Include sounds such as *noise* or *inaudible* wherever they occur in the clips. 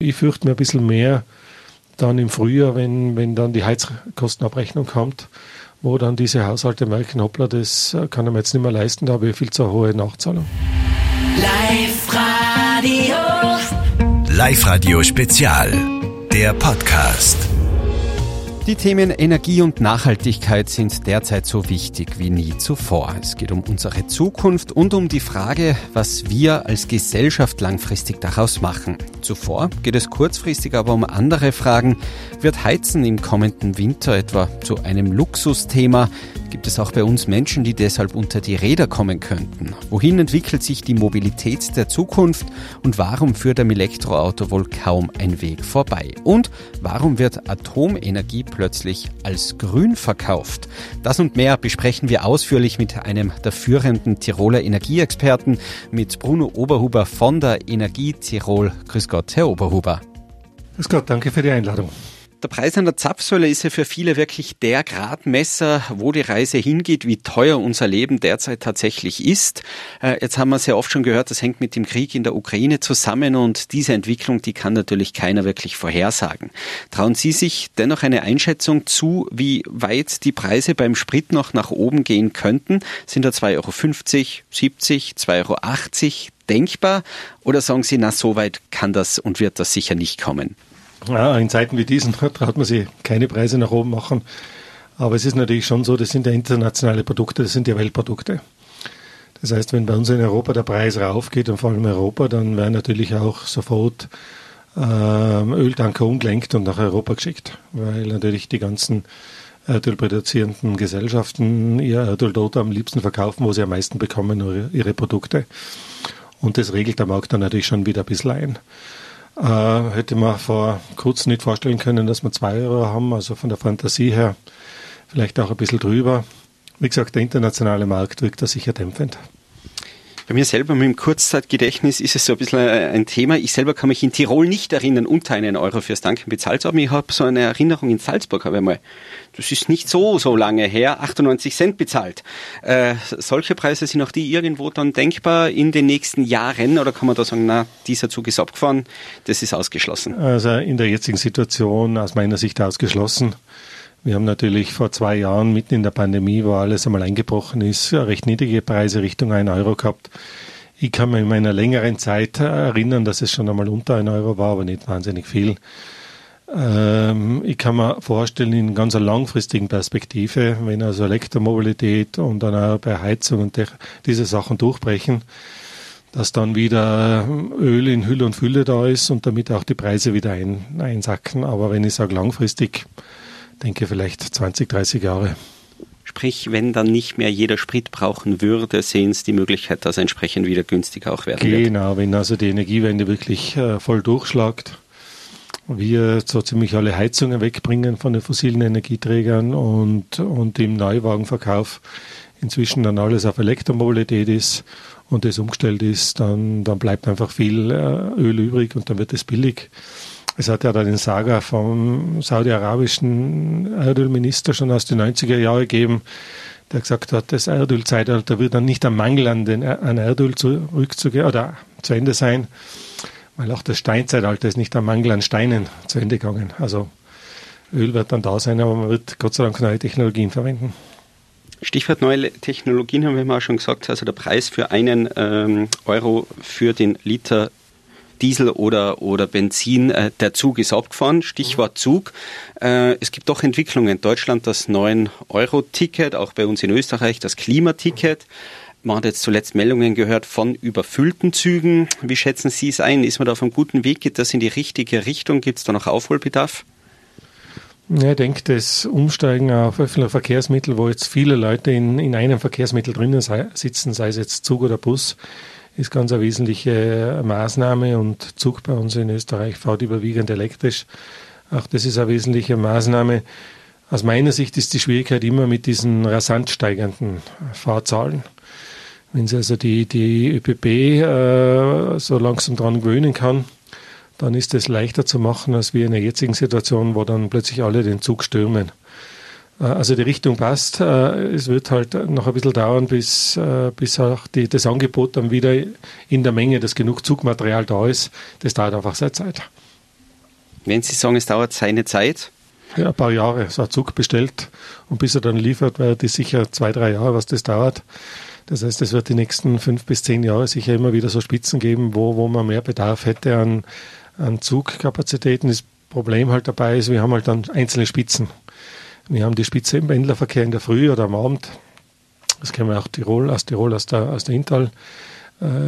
Ich fürchte mir ein bisschen mehr dann im Frühjahr, wenn, wenn dann die Heizkostenabrechnung kommt, wo dann diese Haushalte merken, hoppla, das kann ich mir jetzt nicht mehr leisten, da habe ich viel zu hohe Nachzahlung. Live Radio. Live Radio Spezial. Der Podcast. Die Themen Energie und Nachhaltigkeit sind derzeit so wichtig wie nie zuvor. Es geht um unsere Zukunft und um die Frage, was wir als Gesellschaft langfristig daraus machen. Zuvor geht es kurzfristig aber um andere Fragen. Wird Heizen im kommenden Winter etwa zu einem Luxusthema? Gibt es auch bei uns Menschen, die deshalb unter die Räder kommen könnten? Wohin entwickelt sich die Mobilität der Zukunft? Und warum führt am Elektroauto wohl kaum ein Weg vorbei? Und warum wird Atomenergie plötzlich als grün verkauft? Das und mehr besprechen wir ausführlich mit einem der führenden Tiroler Energieexperten, mit Bruno Oberhuber von der Energie Tirol. Grüß Gott, Herr Oberhuber. Grüß Gott, danke für die Einladung. Der Preis an der Zapfsäule ist ja für viele wirklich der Gradmesser, wo die Reise hingeht, wie teuer unser Leben derzeit tatsächlich ist. Äh, jetzt haben wir sehr oft schon gehört, das hängt mit dem Krieg in der Ukraine zusammen und diese Entwicklung, die kann natürlich keiner wirklich vorhersagen. Trauen Sie sich dennoch eine Einschätzung zu, wie weit die Preise beim Sprit noch nach oben gehen könnten? Sind da 2,50 Euro, 70, 2,80 Euro denkbar? Oder sagen Sie, na, so weit kann das und wird das sicher nicht kommen? Ja, in Zeiten wie diesen *laughs* traut man sich keine Preise nach oben machen. Aber es ist natürlich schon so, das sind ja internationale Produkte, das sind ja Weltprodukte. Das heißt, wenn bei uns in Europa der Preis raufgeht und vor allem in Europa, dann werden natürlich auch sofort ähm, Öltanker umgelenkt und nach Europa geschickt, weil natürlich die ganzen Erdölproduzierenden Gesellschaften ihr Erdöl dort am liebsten verkaufen, wo sie am meisten bekommen, ihre Produkte. Und das regelt der Markt dann natürlich schon wieder ein bisschen ein. Äh, hätte man vor kurzem nicht vorstellen können, dass wir zwei Euro haben, also von der Fantasie her vielleicht auch ein bisschen drüber. Wie gesagt, der internationale Markt wirkt da sicher dämpfend. Bei mir selber mit dem Kurzzeitgedächtnis ist es so ein bisschen äh, ein Thema. Ich selber kann mich in Tirol nicht erinnern, unter einen Euro fürs Tanken bezahlt zu haben. Ich habe so eine Erinnerung in Salzburg, habe ich mal, das ist nicht so, so lange her, 98 Cent bezahlt. Äh, solche Preise sind auch die irgendwo dann denkbar in den nächsten Jahren oder kann man da sagen, na, dieser Zug ist abgefahren, das ist ausgeschlossen? Also in der jetzigen Situation aus meiner Sicht ausgeschlossen. Wir haben natürlich vor zwei Jahren, mitten in der Pandemie, wo alles einmal eingebrochen ist, recht niedrige Preise Richtung 1 Euro gehabt. Ich kann mich in meiner längeren Zeit erinnern, dass es schon einmal unter 1 Euro war, aber nicht wahnsinnig viel. Ähm, ich kann mir vorstellen, in ganz einer langfristigen Perspektive, wenn also Elektromobilität und dann auch bei Heizung und diese Sachen durchbrechen, dass dann wieder Öl in Hülle und Fülle da ist und damit auch die Preise wieder ein, einsacken. Aber wenn ich sage langfristig, denke vielleicht 20, 30 Jahre. Sprich, wenn dann nicht mehr jeder Sprit brauchen würde, sehen Sie die Möglichkeit, dass entsprechend wieder günstiger auch werden genau, wird. Genau, wenn also die Energiewende wirklich äh, voll durchschlagt, wir so ziemlich alle Heizungen wegbringen von den fossilen Energieträgern und, und im Neuwagenverkauf inzwischen dann alles auf Elektromobilität ist und das umgestellt ist, dann, dann bleibt einfach viel äh, Öl übrig und dann wird es billig. Es hat ja da den Saga vom saudi-arabischen Erdölminister schon aus den 90er Jahren gegeben, der gesagt hat, das Erdölzeitalter wird dann nicht am Mangel an, den, an Erdöl zurückzugehen oder zu Ende sein, weil auch das Steinzeitalter ist nicht am Mangel an Steinen zu Ende gegangen. Also Öl wird dann da sein, aber man wird Gott sei Dank neue Technologien verwenden. Stichwort neue Technologien haben wir mal schon gesagt. Also der Preis für einen ähm, Euro für den Liter Diesel oder, oder Benzin, äh, der Zug ist abgefahren. Stichwort Zug. Äh, es gibt doch Entwicklungen in Deutschland, das 9-Euro-Ticket, auch bei uns in Österreich das Klimaticket. Man hat jetzt zuletzt Meldungen gehört von überfüllten Zügen. Wie schätzen Sie es ein? Ist man da auf einem guten Weg? Geht das in die richtige Richtung? Gibt es da noch Aufholbedarf? Ja, ich denke, das Umsteigen auf öffentliche Verkehrsmittel, wo jetzt viele Leute in, in einem Verkehrsmittel drinnen sitzen, sei es jetzt Zug oder Bus, ist ganz eine wesentliche Maßnahme und Zug bei uns in Österreich fährt überwiegend elektrisch. Auch das ist eine wesentliche Maßnahme. Aus meiner Sicht ist die Schwierigkeit immer mit diesen rasant steigenden Fahrzahlen. Wenn Sie also die, die ÖPP äh, so langsam dran gewöhnen kann, dann ist es leichter zu machen, als wir in der jetzigen Situation, wo dann plötzlich alle den Zug stürmen. Äh, also die Richtung passt. Äh, es wird halt noch ein bisschen dauern, bis, äh, bis auch die, das Angebot dann wieder in der Menge, dass genug Zugmaterial da ist. Das dauert einfach seine Zeit. Wenn Sie sagen, es dauert seine Zeit? Ja, ein paar Jahre. So ein Zug bestellt und bis er dann liefert, wäre das sicher zwei, drei Jahre, was das dauert. Das heißt, es wird die nächsten fünf bis zehn Jahre sicher immer wieder so Spitzen geben, wo, wo man mehr Bedarf hätte an, an Zugkapazitäten. Das Problem halt dabei ist, wir haben halt dann einzelne Spitzen. Wir haben die Spitze im Pendlerverkehr in der Früh oder am Abend. Das kennen wir auch Tirol, aus Tirol, aus der, aus der Inntal.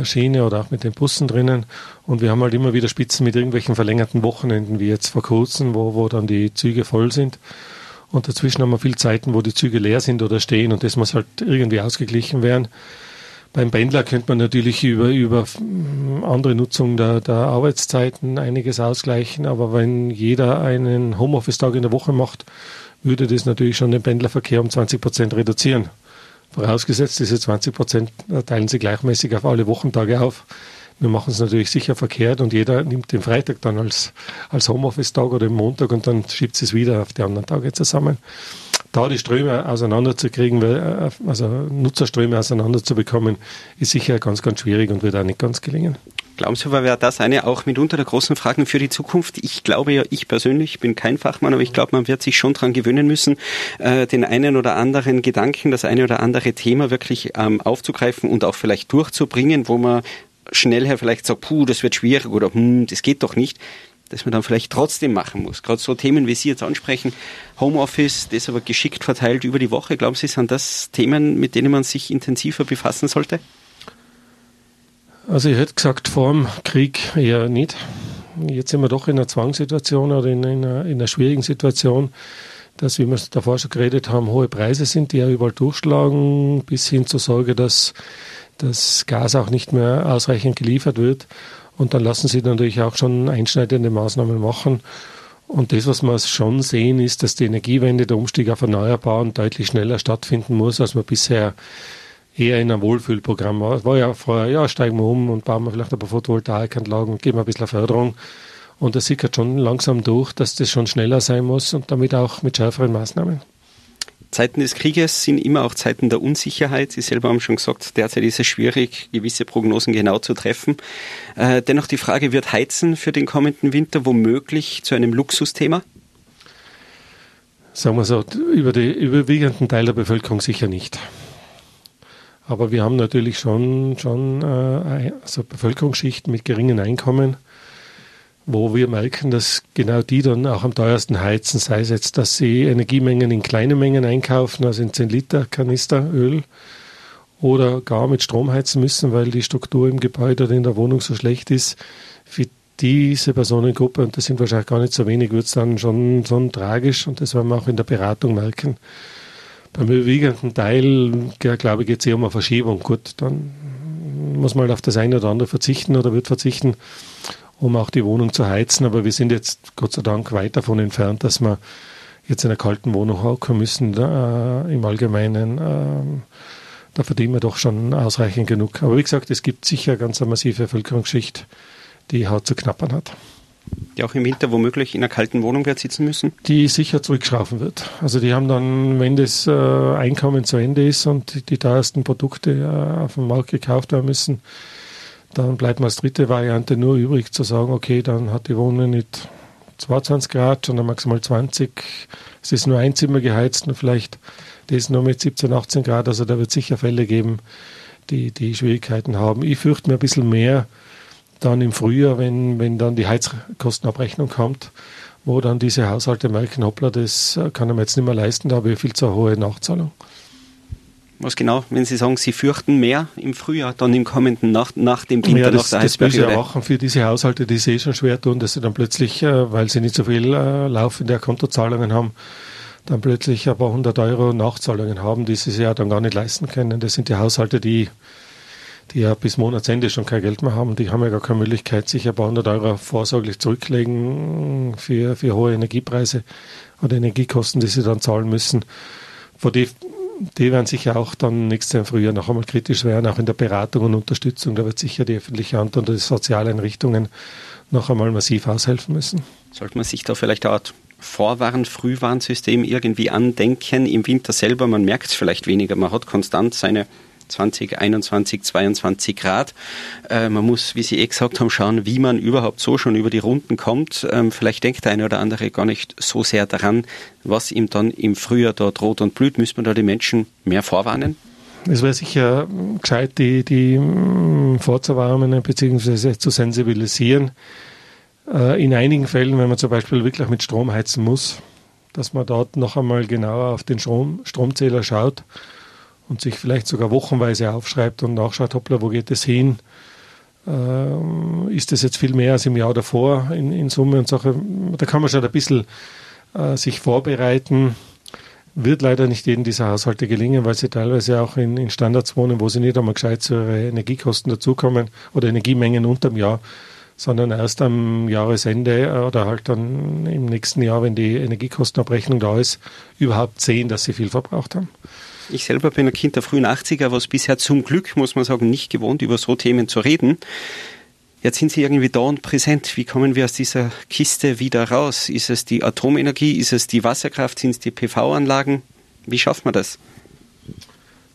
Schiene oder auch mit den Bussen drinnen. Und wir haben halt immer wieder Spitzen mit irgendwelchen verlängerten Wochenenden, wie jetzt vor kurzem, wo, wo dann die Züge voll sind. Und dazwischen haben wir viel Zeiten, wo die Züge leer sind oder stehen und das muss halt irgendwie ausgeglichen werden. Beim Pendler könnte man natürlich über, über andere Nutzung der, der Arbeitszeiten einiges ausgleichen, aber wenn jeder einen Homeoffice-Tag in der Woche macht, würde das natürlich schon den Pendlerverkehr um 20 Prozent reduzieren. Vorausgesetzt, diese 20 Prozent teilen sie gleichmäßig auf alle Wochentage auf. Wir machen es natürlich sicher verkehrt und jeder nimmt den Freitag dann als, als Homeoffice-Tag oder den Montag und dann schiebt es wieder auf die anderen Tage zusammen. Da die Ströme auseinanderzukriegen, äh, also Nutzerströme auseinanderzubekommen, ist sicher ganz, ganz schwierig und wird auch nicht ganz gelingen. Glauben Sie, wäre das eine auch mitunter der großen Fragen für die Zukunft? Ich glaube ja, ich persönlich bin kein Fachmann, aber ich glaube, man wird sich schon daran gewöhnen müssen, äh, den einen oder anderen Gedanken, das eine oder andere Thema wirklich ähm, aufzugreifen und auch vielleicht durchzubringen, wo man schnell her vielleicht sagt, puh, das wird schwierig oder hm, das geht doch nicht, dass man dann vielleicht trotzdem machen muss. Gerade so Themen, wie Sie jetzt ansprechen, Homeoffice, das aber geschickt verteilt über die Woche. Glauben Sie, sind das Themen, mit denen man sich intensiver befassen sollte? Also ich hätte gesagt, vor dem Krieg eher nicht. Jetzt sind wir doch in einer Zwangssituation oder in einer, in einer schwierigen Situation, dass, wie wir davor schon geredet haben, hohe Preise sind, die ja überall durchschlagen, bis hin zur Sorge, dass das Gas auch nicht mehr ausreichend geliefert wird. Und dann lassen sie natürlich auch schon einschneidende Maßnahmen machen. Und das, was wir schon sehen, ist, dass die Energiewende, der Umstieg auf Erneuerbaren deutlich schneller stattfinden muss, als man bisher eher in einem Wohlfühlprogramm war. Es war ja vorher, ja, steigen wir um und bauen wir vielleicht ein paar Photovoltaikanlagen und geben ein bisschen Förderung. Und das sickert schon langsam durch, dass das schon schneller sein muss und damit auch mit schärferen Maßnahmen. Zeiten des Krieges sind immer auch Zeiten der Unsicherheit. Sie selber haben schon gesagt, derzeit ist es schwierig, gewisse Prognosen genau zu treffen. Äh, dennoch die Frage, wird Heizen für den kommenden Winter womöglich zu einem Luxusthema? Sagen wir so, über den überwiegenden Teil der Bevölkerung sicher nicht. Aber wir haben natürlich schon, schon äh, also Bevölkerungsschichten mit geringen Einkommen, wo wir merken, dass genau die dann auch am teuersten heizen, sei es jetzt, dass sie Energiemengen in kleine Mengen einkaufen, also in 10 Liter Kanister Öl, oder gar mit Strom heizen müssen, weil die Struktur im Gebäude oder in der Wohnung so schlecht ist. Für diese Personengruppe, und das sind wahrscheinlich gar nicht so wenig, wird es dann schon, schon tragisch und das werden wir auch in der Beratung merken. Beim überwiegenden Teil, glaube ich, geht es eher um eine Verschiebung. Gut, dann muss man halt auf das eine oder andere verzichten oder wird verzichten um auch die Wohnung zu heizen. Aber wir sind jetzt Gott sei Dank weit davon entfernt, dass wir jetzt in einer kalten Wohnung hocken müssen. Äh, Im Allgemeinen, äh, da verdienen wir doch schon ausreichend genug. Aber wie gesagt, es gibt sicher ganz eine massive Bevölkerungsschicht, die Haut zu knappern hat. Die auch im Winter womöglich in einer kalten Wohnung wird sitzen müssen? Die sicher zurückschrauben wird. Also die haben dann, wenn das äh, Einkommen zu Ende ist und die teuersten Produkte äh, auf dem Markt gekauft werden müssen, dann bleibt mir als dritte Variante nur übrig zu sagen, okay, dann hat die Wohnung nicht 22 Grad, sondern maximal 20. Es ist nur ein Zimmer geheizt und vielleicht das nur mit 17, 18 Grad. Also da wird sicher Fälle geben, die, die Schwierigkeiten haben. Ich fürchte mir ein bisschen mehr dann im Frühjahr, wenn, wenn dann die Heizkostenabrechnung kommt, wo dann diese Haushalte merken, hoppla, das kann er mir jetzt nicht mehr leisten, da habe ich viel zu hohe Nachzahlung. Was genau, wenn Sie sagen, Sie fürchten mehr im Frühjahr, dann im kommenden Nacht, nach dem Winter, ja, das, nach der Das böse Erwachen für diese Haushalte, die sie eh schon schwer tun, dass sie dann plötzlich, äh, weil sie nicht so viel äh, laufende Kontozahlungen haben, dann plötzlich ein paar hundert Euro Nachzahlungen haben, die sie sich ja dann gar nicht leisten können. Das sind die Haushalte, die, die ja bis Monatsende schon kein Geld mehr haben. Die haben ja gar keine Möglichkeit, sich ein paar hundert Euro vorsorglich zurücklegen für, für hohe Energiepreise oder Energiekosten, die sie dann zahlen müssen. Vor die die werden sicher auch dann nächstes Jahr im Frühjahr noch einmal kritisch werden, auch in der Beratung und Unterstützung. Da wird sicher die öffentliche Hand und die Sozialeinrichtungen noch einmal massiv aushelfen müssen. Sollte man sich da vielleicht eine Art Vorwarn-, Frühwarnsystem irgendwie andenken im Winter selber? Man merkt es vielleicht weniger, man hat konstant seine 2021, 22 Grad. Äh, man muss, wie Sie eh gesagt haben, schauen, wie man überhaupt so schon über die Runden kommt. Ähm, vielleicht denkt der eine oder andere gar nicht so sehr daran, was ihm dann im Frühjahr da droht und blüht. Müssen wir da die Menschen mehr vorwarnen? Es wäre sicher gescheit, die, die mm, vorzuwarnen bzw. zu sensibilisieren. Äh, in einigen Fällen, wenn man zum Beispiel wirklich mit Strom heizen muss, dass man dort noch einmal genauer auf den Strom, Stromzähler schaut und sich vielleicht sogar wochenweise aufschreibt und nachschaut, hoppla, wo geht es hin? Äh, ist das jetzt viel mehr als im Jahr davor in, in Summe und Sache? Da kann man schon ein bisschen äh, sich vorbereiten. Wird leider nicht jedem dieser Haushalte gelingen, weil sie teilweise auch in, in Standards wohnen, wo sie nicht einmal gescheit zu ihre Energiekosten dazukommen oder Energiemengen unterm Jahr, sondern erst am Jahresende oder halt dann im nächsten Jahr, wenn die Energiekostenabrechnung da ist, überhaupt sehen, dass sie viel verbraucht haben. Ich selber bin ein Kind der frühen 80er, was bisher zum Glück, muss man sagen, nicht gewohnt, über so Themen zu reden. Jetzt sind Sie irgendwie da und präsent. Wie kommen wir aus dieser Kiste wieder raus? Ist es die Atomenergie? Ist es die Wasserkraft? Sind es die PV-Anlagen? Wie schafft man das?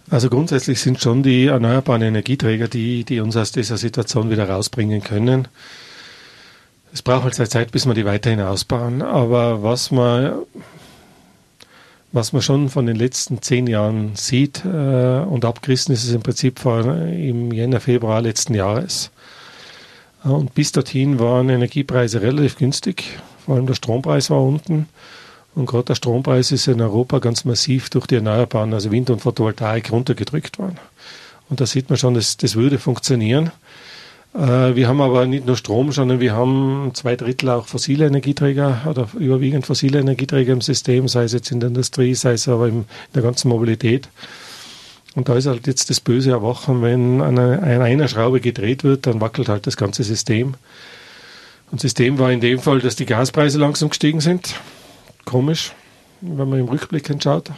Also grundsätzlich sind schon die erneuerbaren Energieträger, die, die uns aus dieser Situation wieder rausbringen können. Es braucht halt Zeit, bis wir die weiterhin ausbauen. Aber was man, was man schon von den letzten zehn Jahren sieht äh, und abgerissen ist es im Prinzip vor, im Jänner, Februar letzten Jahres. Und bis dorthin waren Energiepreise relativ günstig, vor allem der Strompreis war unten. Und gerade der Strompreis ist in Europa ganz massiv durch die Erneuerbaren, also Wind und Photovoltaik, runtergedrückt worden. Und da sieht man schon, dass das würde funktionieren. Äh, wir haben aber nicht nur Strom, sondern wir haben zwei Drittel auch fossile Energieträger oder überwiegend fossile Energieträger im System, sei es jetzt in der Industrie, sei es aber in der ganzen Mobilität. Und da ist halt jetzt das böse Erwachen, wenn an einer Schraube gedreht wird, dann wackelt halt das ganze System. Und System war in dem Fall, dass die Gaspreise langsam gestiegen sind. Komisch, wenn man im Rückblick anschaut.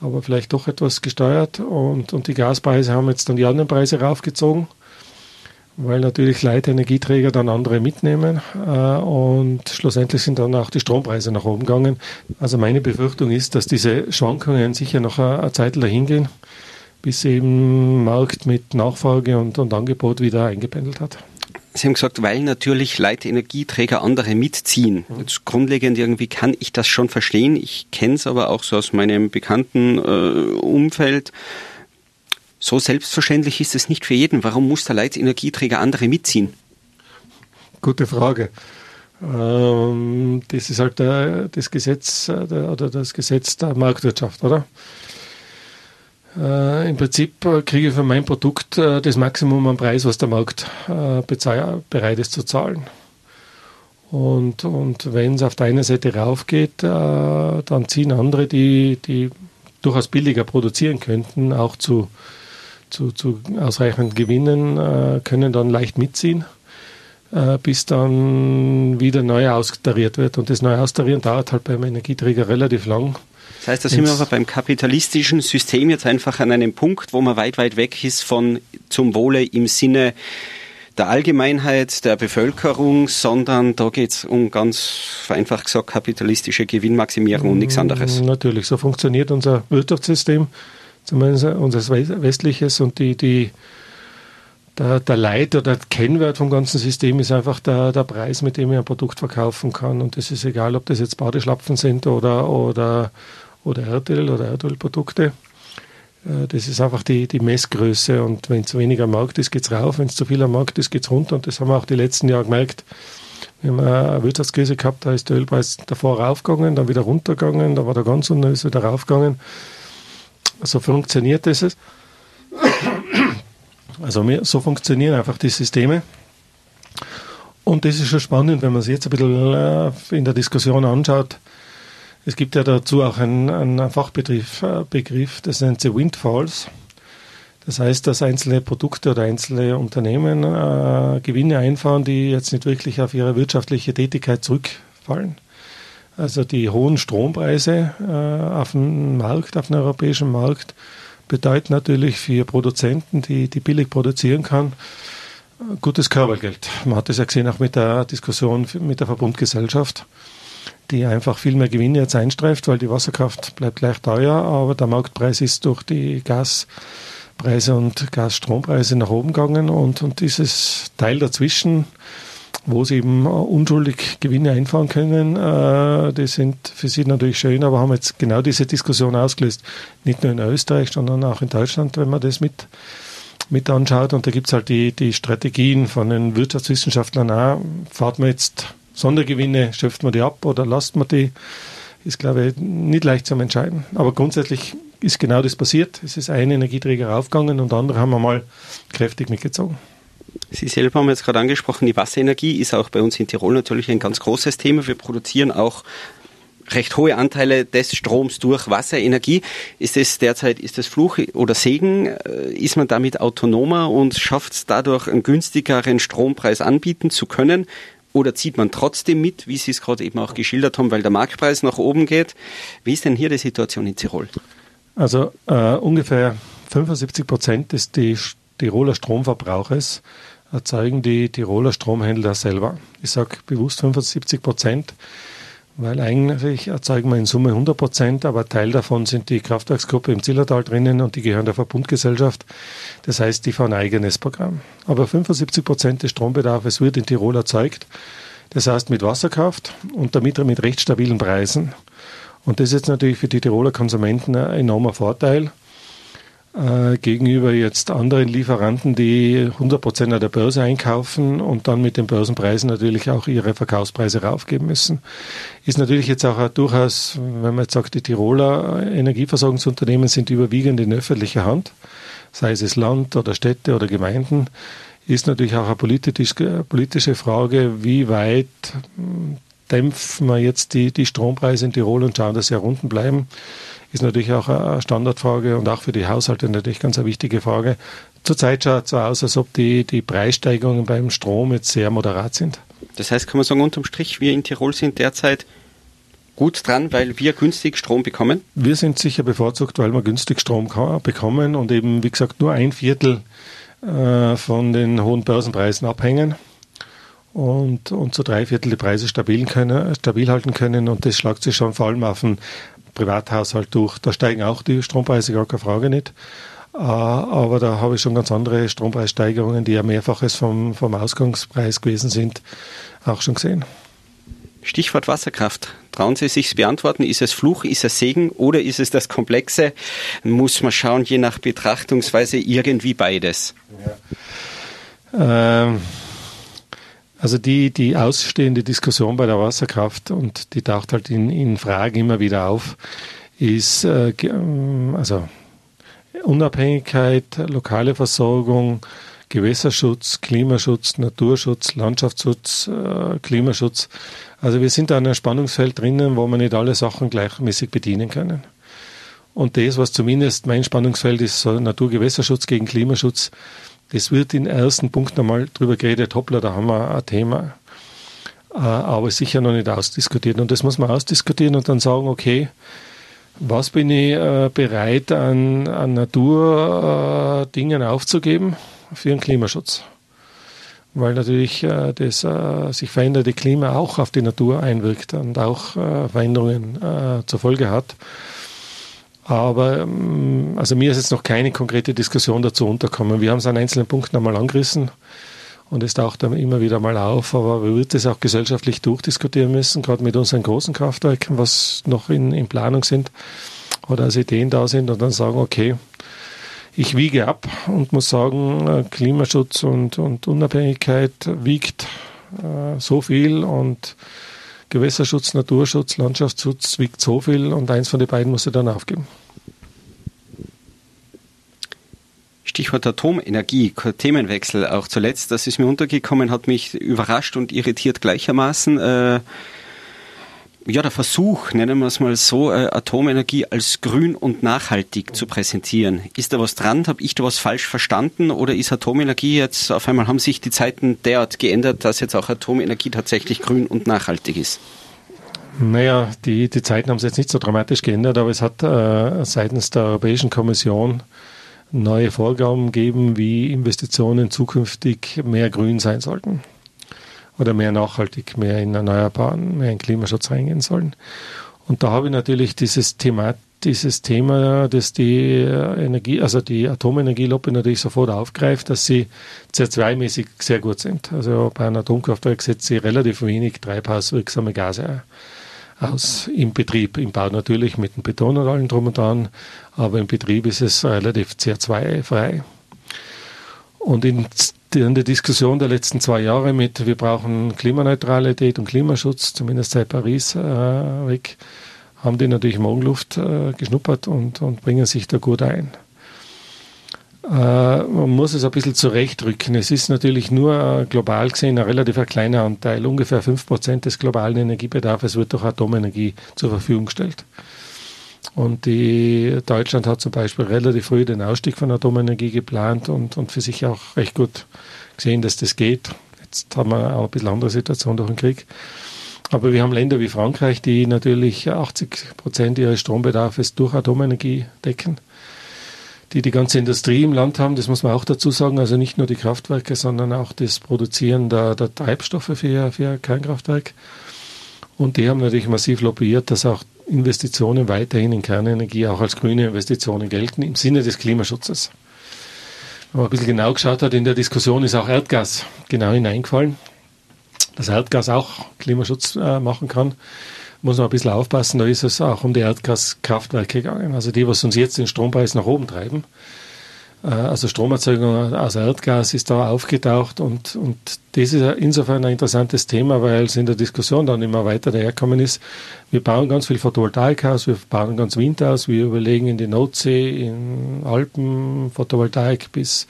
Aber vielleicht doch etwas gesteuert. Und, und die Gaspreise haben jetzt dann die anderen Preise raufgezogen, weil natürlich Leitenergieträger dann andere mitnehmen. Äh, und schlussendlich sind dann auch die Strompreise nach oben gegangen. Also meine Befürchtung ist, dass diese Schwankungen sicher noch eine, eine Zeit dahin gehen bis eben Markt mit Nachfrage und, und Angebot wieder eingependelt hat. Sie haben gesagt, weil natürlich Leitenergieträger andere mitziehen. Mhm. Jetzt grundlegend irgendwie kann ich das schon verstehen. Ich kenne es aber auch so aus meinem bekannten äh, Umfeld. So selbstverständlich ist es nicht für jeden. Warum muss der Leitenergieträger andere mitziehen? Gute Frage. Ähm, das ist halt der, das Gesetz äh, der, oder das Gesetz der Marktwirtschaft, oder? Äh, Im Prinzip äh, kriege ich für mein Produkt äh, das Maximum an Preis, was der Markt äh, bereit ist zu zahlen. Und, und wenn es auf der einen Seite raufgeht, äh, dann ziehen andere, die, die durchaus billiger produzieren könnten, auch zu, zu, zu ausreichenden Gewinnen, äh, können dann leicht mitziehen, bis dann wieder neu austariert wird. Und das neu austarieren dauert halt beim Energieträger relativ lang. Das heißt, da sind wir aber beim kapitalistischen System jetzt einfach an einem Punkt, wo man weit, weit weg ist von zum Wohle im Sinne der Allgemeinheit, der Bevölkerung, sondern da geht es um ganz vereinfacht gesagt kapitalistische Gewinnmaximierung und nichts anderes. Natürlich, so funktioniert unser Wirtschaftssystem, zumindest unser westliches und die, die der, der Leit oder der Kennwert vom ganzen System ist einfach der, der Preis, mit dem ich ein Produkt verkaufen kann. Und das ist egal, ob das jetzt Badeschlapfen sind oder, oder, oder Erdöl oder Erdölprodukte. Äh, das ist einfach die, die Messgröße und wenn es weniger am Markt ist, geht es rauf, wenn es zu viel am Markt ist, geht es runter und das haben wir auch die letzten Jahre gemerkt. Wir haben eine Wirtschaftskrise gehabt, da ist der Ölpreis davor raufgegangen, dann wieder runtergegangen, da war der ganz ist wieder raufgegangen. So funktioniert das. Also so funktionieren einfach die Systeme. Und das ist schon spannend, wenn man sich jetzt ein bisschen äh, in der Diskussion anschaut. Es gibt ja dazu auch einen, einen Fachbegriff, äh, Begriff, das nennt sich Windfalls. Das heißt, dass einzelne Produkte oder einzelne Unternehmen äh, Gewinne einfahren, die jetzt nicht wirklich auf ihre wirtschaftliche Tätigkeit zurückfallen. Also die hohen Strompreise äh, auf dem Markt, auf dem europäischen Markt, bedeuten natürlich für Produzenten, die, die billig produzieren kann, gutes Körpergeld. Man hat das ja gesehen auch mit der Diskussion mit der Verbundgesellschaft die einfach viel mehr Gewinne jetzt einstreift, weil die Wasserkraft bleibt gleich teuer, aber der Marktpreis ist durch die Preise und Gas-Strompreise nach oben gegangen und, und dieses Teil dazwischen, wo sie eben unschuldig Gewinne einfahren können, äh, die sind für sie natürlich schön, aber haben jetzt genau diese Diskussion ausgelöst. Nicht nur in Österreich, sondern auch in Deutschland, wenn man das mit, mit anschaut. Und da gibt es halt die, die Strategien von den Wirtschaftswissenschaftlern auch. Fahrt man jetzt Sondergewinne, schöpft man die ab oder lasst man die? Ist, glaube ich, nicht leicht zu entscheiden. Aber grundsätzlich ist genau das passiert. Es ist ein Energieträger aufgegangen und andere haben wir mal kräftig mitgezogen. Sie selber haben jetzt gerade angesprochen, die Wasserenergie ist auch bei uns in Tirol natürlich ein ganz großes Thema. Wir produzieren auch recht hohe Anteile des Stroms durch Wasserenergie. Ist es derzeit, ist das Fluch oder Segen? Äh, ist man damit autonomer und schafft es dadurch einen günstigeren Strompreis anbieten zu können? Oder zieht man trotzdem mit, wie Sie es gerade eben auch geschildert haben, weil der Marktpreis nach oben geht? Wie ist denn hier die Situation in Tirol? Also äh, ungefähr 75 Prozent des Tiroler Stromverbrauches erzeugen die Tiroler Stromhändler selber. Ich sage bewusst 75 Prozent, weil eigentlich erzeugen wir in Summe 100 Prozent, aber Teil davon sind die Kraftwerksgruppe im Zillertal drinnen und die gehören der Verbundgesellschaft. Das heißt, die fahren ein eigenes Programm. Aber 75 Prozent des Strombedarfs wird in Tirol erzeugt. Das heißt mit Wasserkraft und damit mit recht stabilen Preisen. Und das ist jetzt natürlich für die Tiroler Konsumenten ein enormer Vorteil äh, gegenüber jetzt anderen Lieferanten, die 100 Prozent an der Börse einkaufen und dann mit den Börsenpreisen natürlich auch ihre Verkaufspreise raufgeben müssen. Ist natürlich jetzt auch durchaus, wenn man jetzt sagt, die Tiroler Energieversorgungsunternehmen sind überwiegend in öffentlicher Hand, sei es Land oder Städte oder Gemeinden, ist natürlich auch eine politisch, politische Frage, wie weit dämpfen wir jetzt die, die Strompreise in Tirol und schauen, dass sie unten bleiben, ist natürlich auch eine Standardfrage und auch für die Haushalte natürlich ganz eine wichtige Frage. Zurzeit schaut es so aus, als ob die, die Preissteigerungen beim Strom jetzt sehr moderat sind. Das heißt, kann man sagen, unterm Strich, wir in Tirol sind derzeit gut dran, weil wir günstig Strom bekommen? Wir sind sicher bevorzugt, weil wir günstig Strom bekommen und eben, wie gesagt, nur ein Viertel äh, von den hohen Börsenpreisen abhängen und, und so drei Viertel die Preise stabil, können, stabil halten können. Und das schlagt sich schon vor allem auf den Privathaushalt durch. Da steigen auch die Strompreise, gar keine Frage nicht. Äh, aber da habe ich schon ganz andere Strompreissteigerungen, die ja mehrfaches vom, vom Ausgangspreis gewesen sind, auch schon gesehen. Stichwort Wasserkraft. Trauen Sie sich beantworten? Ist es Fluch, ist es Segen oder ist es das Komplexe? Muss man schauen, je nach Betrachtungsweise irgendwie beides. Ja. Ähm also die, die ausstehende Diskussion bei der Wasserkraft, und die taucht halt in, in Fragen immer wieder auf, ist äh, ähm, also Unabhängigkeit, lokale Versorgung, Gewässerschutz, Klimaschutz, Naturschutz, Landschaftsschutz, äh, Klimaschutz. Also wir sind da in einem Spannungsfeld drinnen, wo wir nicht alle Sachen gleichmäßig bedienen können. Und das, was zumindest mein Spannungsfeld ist, so Naturgewässerschutz gegen Klimaschutz, das wird in ersten Punkt einmal drüber geredet, hoppla, da haben wir ein Thema. Äh, aber sicher noch nicht ausdiskutiert. Und das muss man ausdiskutieren und dann sagen, okay, was bin ich äh, bereit an, an Naturdingen äh, aufzugeben für den Klimaschutz? Weil natürlich das sich veränderte Klima auch auf die Natur einwirkt und auch Veränderungen zur Folge hat. Aber ähm, also mir ist jetzt noch keine konkrete Diskussion dazu unterkommen. Wir haben es an einzelnen Punkten einmal angerissen und es taucht dann immer wieder mal auf, aber wir wird es auch gesellschaftlich durchdiskutieren müssen, gerade mit unseren großen Kraftwerken, was noch in, in Planung sind oder als Ideen da sind und dann sagen, okay, ich wiege ab und muss sagen, äh, Klimaschutz und, und Unabhängigkeit wiegt äh, so viel und Gewässerschutz, Naturschutz, Landschaftsschutz wiegt so viel und eins von den beiden muss er dann aufgeben. Stichwort Atomenergie, Themenwechsel auch zuletzt. Das ist mir untergekommen, hat mich überrascht und irritiert gleichermaßen. Äh, ja, der Versuch, nennen wir es mal so, äh, Atomenergie als grün und nachhaltig zu präsentieren. Ist da was dran? Habe ich da was falsch verstanden? Oder ist Atomenergie jetzt, auf einmal haben sich die Zeiten derart geändert, dass jetzt auch Atomenergie tatsächlich grün und nachhaltig ist? Naja, die, die Zeiten haben sich jetzt nicht so dramatisch geändert, aber es hat äh, seitens der Europäischen Kommission neue Vorgaben gegeben, wie Investitionen zukünftig mehr grün sein sollten oder mehr nachhaltig, mehr in Erneuerbaren, mehr in Klimaschutz reingehen sollen. Und da habe ich natürlich dieses Thema, dieses Thema, das die Energie, also die Atomenergielobby natürlich sofort aufgreift, dass sie CO2-mäßig sehr gut sind. Also bei einem Atomkraftwerk setzt sie relativ wenig treibhauswirksame Gase aus im Betrieb. Im Bau natürlich mit dem Beton und allem drum und dran, aber im Betrieb ist es relativ CO2-frei. Und in, in der Diskussion der letzten zwei Jahre mit, wir brauchen Klimaneutralität und Klimaschutz, zumindest seit Paris äh, weg, haben die natürlich Morgenluft äh, geschnuppert und, und bringen sich da gut ein. Äh, man muss es ein bisschen zurechtrücken. Es ist natürlich nur äh, global gesehen ein relativ kleiner Anteil. Ungefähr 5% des globalen Energiebedarfs wird durch Atomenergie zur Verfügung gestellt. Und die, Deutschland hat zum Beispiel relativ früh den Ausstieg von Atomenergie geplant und, und für sich auch recht gut gesehen, dass das geht. Jetzt haben wir auch ein bisschen andere Situation durch den Krieg. Aber wir haben Länder wie Frankreich, die natürlich 80 Prozent ihres Strombedarfs durch Atomenergie decken, die die ganze Industrie im Land haben, das muss man auch dazu sagen, also nicht nur die Kraftwerke, sondern auch das Produzieren der, der Treibstoffe für, für Kernkraftwerk. Und die haben natürlich massiv lobbyiert, dass auch Investitionen weiterhin in Kernenergie auch als grüne Investitionen gelten im Sinne des Klimaschutzes. Wenn man ein bisschen genau geschaut hat, in der Diskussion ist auch Erdgas genau hineingefallen. Dass Erdgas auch Klimaschutz äh, machen kann, muss man ein bisschen aufpassen. Da ist es auch um die Erdgaskraftwerke gegangen. Also die, was uns jetzt den Strompreis nach oben treiben. Äh, also Stromerzeugung aus Erdgas ist da aufgetaucht und, und das ist insofern ein interessantes Thema, weil es in der Diskussion dann immer weiter daherkommen ist. Wir bauen ganz viel Photovoltaik aus, wir bauen ganz Wind aus, wir überlegen in die Nordsee, in Alpen Photovoltaik bis,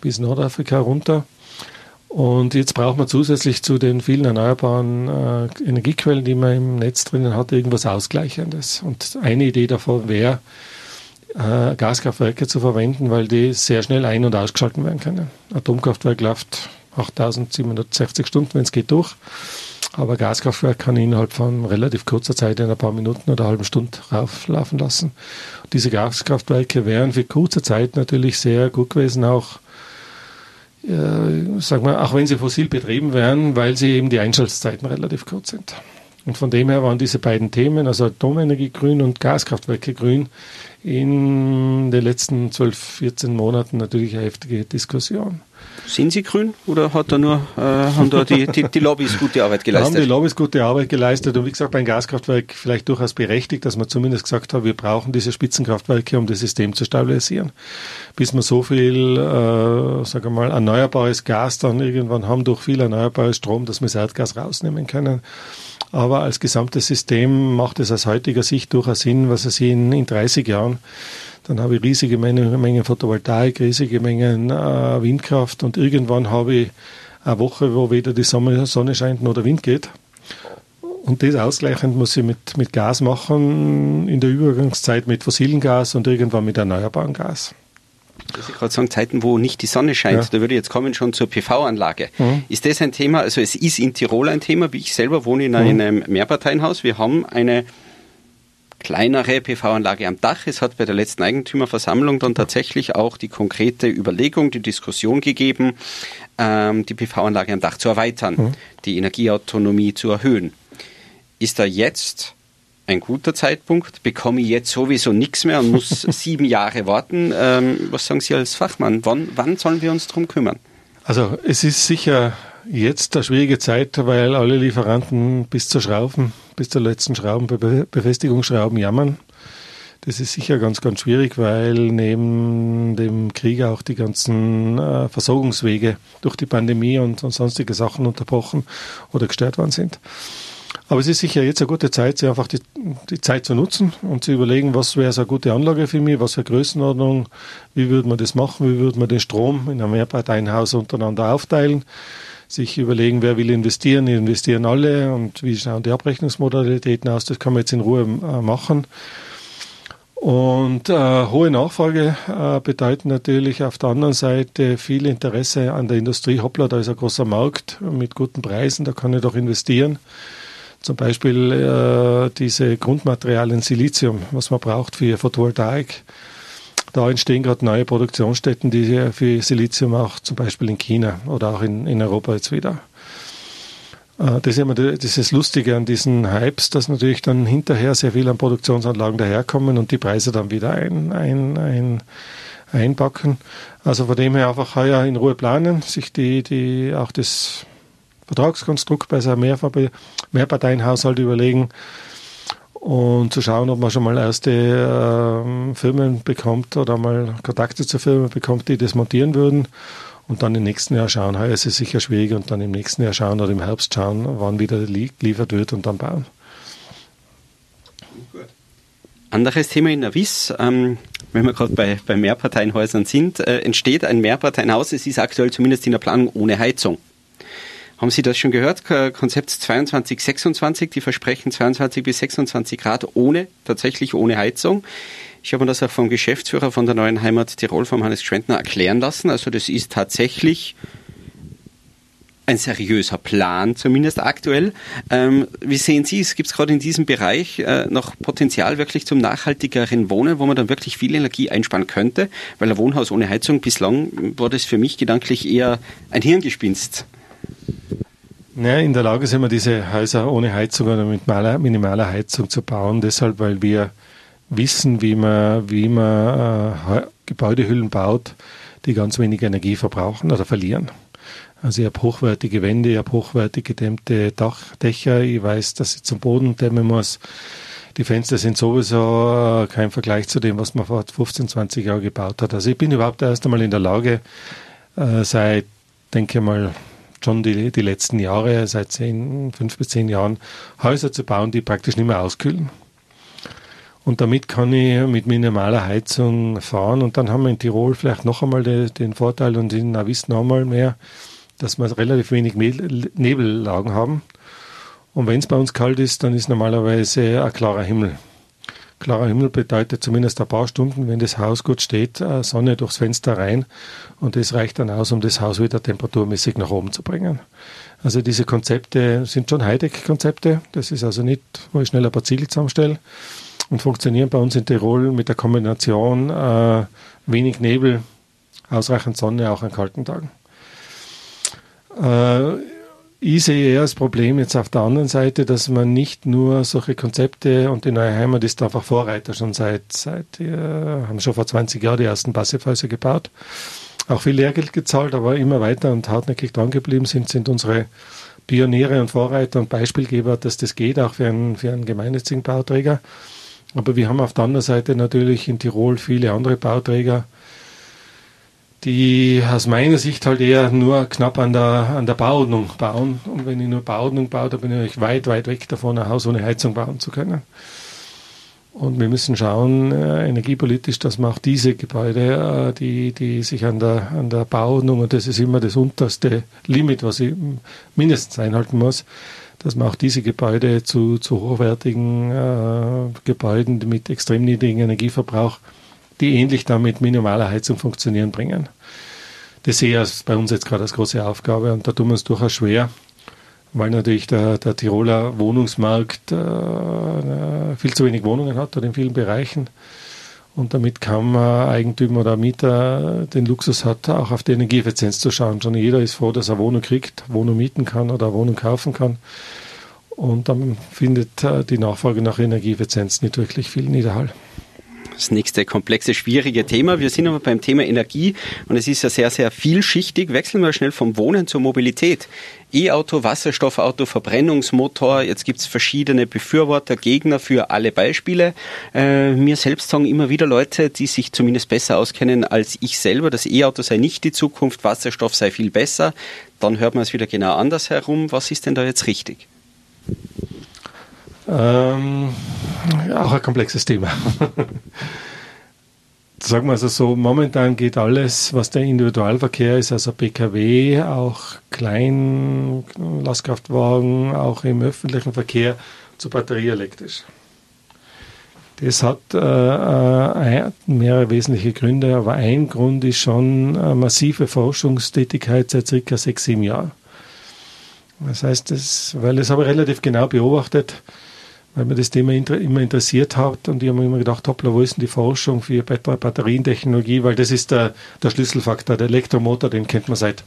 bis Nordafrika runter. Und jetzt braucht man zusätzlich zu den vielen erneuerbaren äh, Energiequellen, die man im Netz drinnen hat, irgendwas Ausgleichendes. Und eine Idee davon wäre, äh, Gaskraftwerke zu verwenden, weil die sehr schnell ein- und ausgeschalten werden können. Atomkraftwerk läuft 8760 Stunden, wenn es geht, durch. Aber Gaskraftwerk kann innerhalb von relativ kurzer Zeit in ein paar Minuten oder halben Stunde rauflaufen lassen. Diese Gaskraftwerke wären für kurze Zeit natürlich sehr gut gewesen, auch äh, sagen wir, auch wenn sie fossil betrieben wären, weil sie eben die Einschaltzeiten relativ kurz sind. Und von dem her waren diese beiden Themen, also Atomenergie grün und Gaskraftwerke grün, in den letzten 12, 14 Monaten natürlich eine heftige Diskussion. Sind Sie grün oder hat da nur, äh, haben da die, die, die Lobbys gute Arbeit geleistet? Haben die Lobbys gute Arbeit geleistet und wie gesagt beim Gaskraftwerk vielleicht durchaus berechtigt, dass man zumindest gesagt hat, wir brauchen diese Spitzenkraftwerke, um das System zu stabilisieren. Bis wir so viel, äh, sagen wir mal, erneuerbares Gas dann irgendwann haben durch viel erneuerbares Strom, dass wir das Erdgas rausnehmen können. Aber als gesamtes System macht es aus heutiger Sicht durchaus Sinn, was es in, in 30 Jahren dann habe ich riesige Mengen, Mengen Photovoltaik, riesige Mengen äh, Windkraft und irgendwann habe ich eine Woche, wo weder die Sonne, Sonne scheint noch der Wind geht. Und das ausgleichend muss ich mit, mit Gas machen, in der Übergangszeit mit fossilen Gas und irgendwann mit erneuerbarem Gas. Das ich gerade sagen, Zeiten, wo nicht die Sonne scheint, ja. da würde ich jetzt kommen schon zur PV-Anlage. Mhm. Ist das ein Thema, also es ist in Tirol ein Thema, wie ich selber wohne in mhm. einem Mehrparteienhaus. Wir haben eine kleinere PV-Anlage am Dach. Es hat bei der letzten Eigentümerversammlung dann tatsächlich auch die konkrete Überlegung, die Diskussion gegeben, ähm, die PV-Anlage am Dach zu erweitern, mhm. die Energieautonomie zu erhöhen. Ist da jetzt ein guter Zeitpunkt? Bekomme ich jetzt sowieso nichts mehr und muss *laughs* sieben Jahre warten? Ähm, was sagen Sie als Fachmann? Wann, wann sollen wir uns darum kümmern? Also es ist sicher jetzt eine schwierige Zeit, weil alle Lieferanten bis zur Schrauben, bis zur letzten Schrauben, Befestigungsschrauben jammern. Das ist sicher ganz, ganz schwierig, weil neben dem Krieg auch die ganzen äh, Versorgungswege durch die Pandemie und, und sonstige Sachen unterbrochen oder gestört worden sind. Aber es ist sicher jetzt eine gute Zeit, sich einfach die, die Zeit zu nutzen und zu überlegen, was wäre so eine gute Anlage für mich, was für Größenordnung, wie würde man das machen, wie würde man den Strom in einem Mehrparteienhaus untereinander aufteilen sich überlegen, wer will investieren, investieren alle und wie schauen die Abrechnungsmodalitäten aus, das kann man jetzt in Ruhe äh, machen. Und äh, hohe Nachfrage äh, bedeutet natürlich auf der anderen Seite viel Interesse an der Industrie. Hoppla, da ist ein großer Markt mit guten Preisen, da kann ich doch investieren. Zum Beispiel äh, diese Grundmaterialien Silizium, was man braucht für Photovoltaik da entstehen gerade neue Produktionsstätten, die für Silizium auch zum Beispiel in China oder auch in, in Europa jetzt wieder. Äh, das ist immer das Lustige an diesen Hypes, dass natürlich dann hinterher sehr viel an Produktionsanlagen daherkommen und die Preise dann wieder ein, ein, ein, einpacken. Also von dem her einfach heuer in Ruhe planen, sich die, die auch das Vertragskonstrukt bei so einem Mehrparteienhaushalt überlegen und zu schauen, ob man schon mal erste äh, Firmen bekommt oder mal Kontakte zu Firmen bekommt, die das montieren würden und dann im nächsten Jahr schauen, heuer ist es sicher schwierig und dann im nächsten Jahr schauen oder im Herbst schauen, wann wieder geliefert wird und dann bauen. Anderes Thema in der WIS, ähm, wenn wir gerade bei, bei Mehrparteienhäusern sind, äh, entsteht ein Mehrparteienhaus, es ist aktuell zumindest in der Planung ohne Heizung. Haben Sie das schon gehört? Konzept 22, 26, die versprechen 22 bis 26 Grad ohne, tatsächlich ohne Heizung. Ich habe mir das auch vom Geschäftsführer von der Neuen Heimat Tirol, vom Hannes Schwentner, erklären lassen. Also das ist tatsächlich ein seriöser Plan, zumindest aktuell. Ähm, wie sehen Sie es? Gibt es gerade in diesem Bereich äh, noch Potenzial wirklich zum nachhaltigeren Wohnen, wo man dann wirklich viel Energie einsparen könnte? Weil ein Wohnhaus ohne Heizung bislang war das für mich gedanklich eher ein Hirngespinst. Ja, in der Lage sind wir diese Häuser ohne Heizung oder mit minimaler Heizung zu bauen, deshalb, weil wir wissen, wie man, wie man äh, Gebäudehüllen baut, die ganz wenig Energie verbrauchen oder verlieren. Also ich habe hochwertige Wände, ich habe hochwertig gedämmte Dach, Dächer, ich weiß, dass ich zum Boden dämmen muss. Die Fenster sind sowieso äh, kein Vergleich zu dem, was man vor 15, 20 Jahren gebaut hat. Also ich bin überhaupt erst einmal in der Lage, äh, seit, denke mal, schon die, die letzten Jahre, seit zehn, fünf bis zehn Jahren, Häuser zu bauen, die praktisch nicht mehr auskühlen. Und damit kann ich mit minimaler Heizung fahren. Und dann haben wir in Tirol vielleicht noch einmal den, den Vorteil und in Navis noch einmal mehr, dass wir relativ wenig Nebellagen haben. Und wenn es bei uns kalt ist, dann ist normalerweise ein klarer Himmel. Klarer Himmel bedeutet zumindest ein paar Stunden, wenn das Haus gut steht, Sonne durchs Fenster rein. Und das reicht dann aus, um das Haus wieder temperaturmäßig nach oben zu bringen. Also diese Konzepte sind schon Hightech-Konzepte. Das ist also nicht, wo ich schnell ein paar Ziegel zusammenstelle und funktionieren bei uns in Tirol mit der Kombination äh, wenig Nebel, ausreichend Sonne auch an kalten Tagen. Äh, ich sehe eher das Problem jetzt auf der anderen Seite, dass man nicht nur solche Konzepte und die neue Heimat ist einfach Vorreiter schon seit, seit äh, haben schon vor 20 Jahren die ersten Passivhäuser gebaut. Auch viel Lehrgeld gezahlt, aber immer weiter und hartnäckig dran geblieben sind, sind unsere Pioniere und Vorreiter und Beispielgeber, dass das geht, auch für einen, für einen gemeinnützigen Bauträger. Aber wir haben auf der anderen Seite natürlich in Tirol viele andere Bauträger, die aus meiner Sicht halt eher nur knapp an der, an der Bauordnung bauen. Und wenn ich nur Bauordnung baue, dann bin ich weit, weit weg davon, ein Haus ohne Heizung bauen zu können. Und wir müssen schauen, äh, energiepolitisch, dass man auch diese Gebäude, äh, die, die sich an der, an der Bauordnung, und das ist immer das unterste Limit, was ich mindestens einhalten muss, dass man auch diese Gebäude zu, zu hochwertigen äh, Gebäuden mit extrem niedrigem Energieverbrauch, die ähnlich dann mit minimaler Heizung funktionieren, bringen. Das sehe ich bei uns jetzt gerade als große Aufgabe und da tun wir uns durchaus schwer, weil natürlich der, der Tiroler Wohnungsmarkt äh, viel zu wenig Wohnungen hat oder in vielen Bereichen. Und damit man Eigentümer oder Mieter den Luxus hat, auch auf die Energieeffizienz zu schauen. Schon jeder ist froh, dass er Wohnung kriegt, Wohnung mieten kann oder Wohnung kaufen kann. Und dann findet äh, die Nachfrage nach Energieeffizienz nicht wirklich viel Niederhall das nächste komplexe, schwierige Thema. Wir sind aber beim Thema Energie und es ist ja sehr, sehr vielschichtig. Wechseln wir schnell vom Wohnen zur Mobilität. E-Auto, Wasserstoffauto, Verbrennungsmotor. Jetzt gibt's verschiedene Befürworter, Gegner für alle Beispiele. Äh, mir selbst sagen immer wieder Leute, die sich zumindest besser auskennen als ich selber, das E-Auto sei nicht die Zukunft, Wasserstoff sei viel besser. Dann hört man es wieder genau anders herum. Was ist denn da jetzt richtig? Ähm, auch ein komplexes Thema. *laughs* Sagen wir also so, momentan geht alles, was der Individualverkehr ist, also PKW, auch Kleinlastkraftwagen, auch im öffentlichen Verkehr, zu batterieelektrisch. Das hat äh, äh mehrere wesentliche Gründe, aber ein Grund ist schon eine massive Forschungstätigkeit seit circa sechs, sieben Jahren. Das heißt, das, weil das habe ich relativ genau beobachtet, weil mir das Thema immer interessiert hat und ich habe mir immer gedacht, hoppla, wo ist denn die Forschung für Batterientechnologie, weil das ist der, der Schlüsselfaktor. Der Elektromotor, den kennt man seit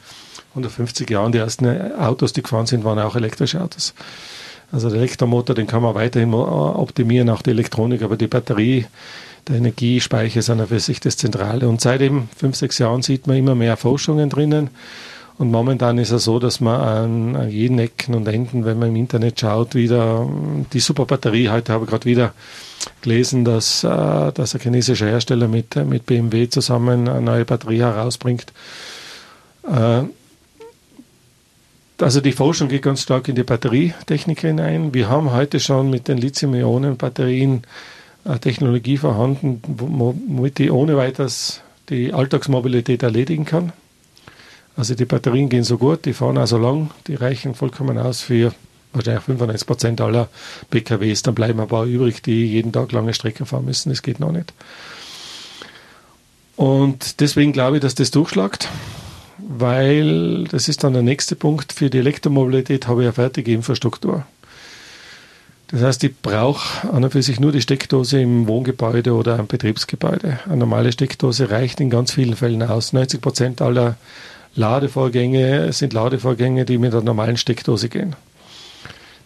150 Jahren die ersten Autos, die gefahren sind, waren auch elektrische Autos. Also der Elektromotor, den kann man weiterhin optimieren, auch die Elektronik, aber die Batterie, der Energiespeicher ist an für sich das Zentrale. Und seit eben fünf, sechs Jahren sieht man immer mehr Forschungen drinnen. Und momentan ist es so, dass man an, an jeden Ecken und Enden, wenn man im Internet schaut, wieder die Superbatterie, heute habe ich gerade wieder gelesen, dass, äh, dass ein chinesischer Hersteller mit, mit BMW zusammen eine neue Batterie herausbringt. Äh, also die Forschung geht ganz stark in die Batterietechnik hinein. Wir haben heute schon mit den Lithium-Ionen-Batterien eine Technologie vorhanden, womit die ohne weiteres die Alltagsmobilität erledigen kann. Also die Batterien gehen so gut, die fahren auch so lang, die reichen vollkommen aus für wahrscheinlich 95 Prozent aller PKWs. Dann bleiben ein paar übrig, die jeden Tag lange Strecken fahren müssen. Das geht noch nicht. Und deswegen glaube ich, dass das durchschlagt, weil das ist dann der nächste Punkt. Für die Elektromobilität habe ich eine fertige Infrastruktur. Das heißt, ich brauche an und für sich nur die Steckdose im Wohngebäude oder im Betriebsgebäude. Eine normale Steckdose reicht in ganz vielen Fällen aus. 90 Prozent aller Ladevorgänge sind Ladevorgänge, die mit einer normalen Steckdose gehen.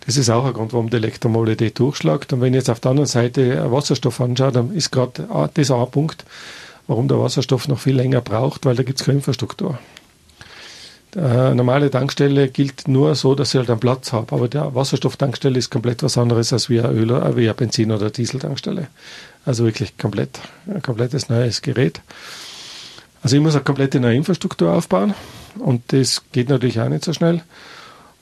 Das ist auch ein Grund, warum die Elektromobilität durchschlagt. Und wenn ich jetzt auf der anderen Seite Wasserstoff anschaue, dann ist gerade das auch ein Punkt, warum der Wasserstoff noch viel länger braucht, weil da gibt es keine Infrastruktur. Eine normale Tankstelle gilt nur so, dass ich halt einen Platz habe. Aber der Wasserstofftankstelle ist komplett was anderes als wie eine Öl- äh, wie eine Benzin- oder Dieseltankstelle. Also wirklich komplett, ein komplettes neues Gerät. Also ich muss eine komplette neue Infrastruktur aufbauen und das geht natürlich auch nicht so schnell.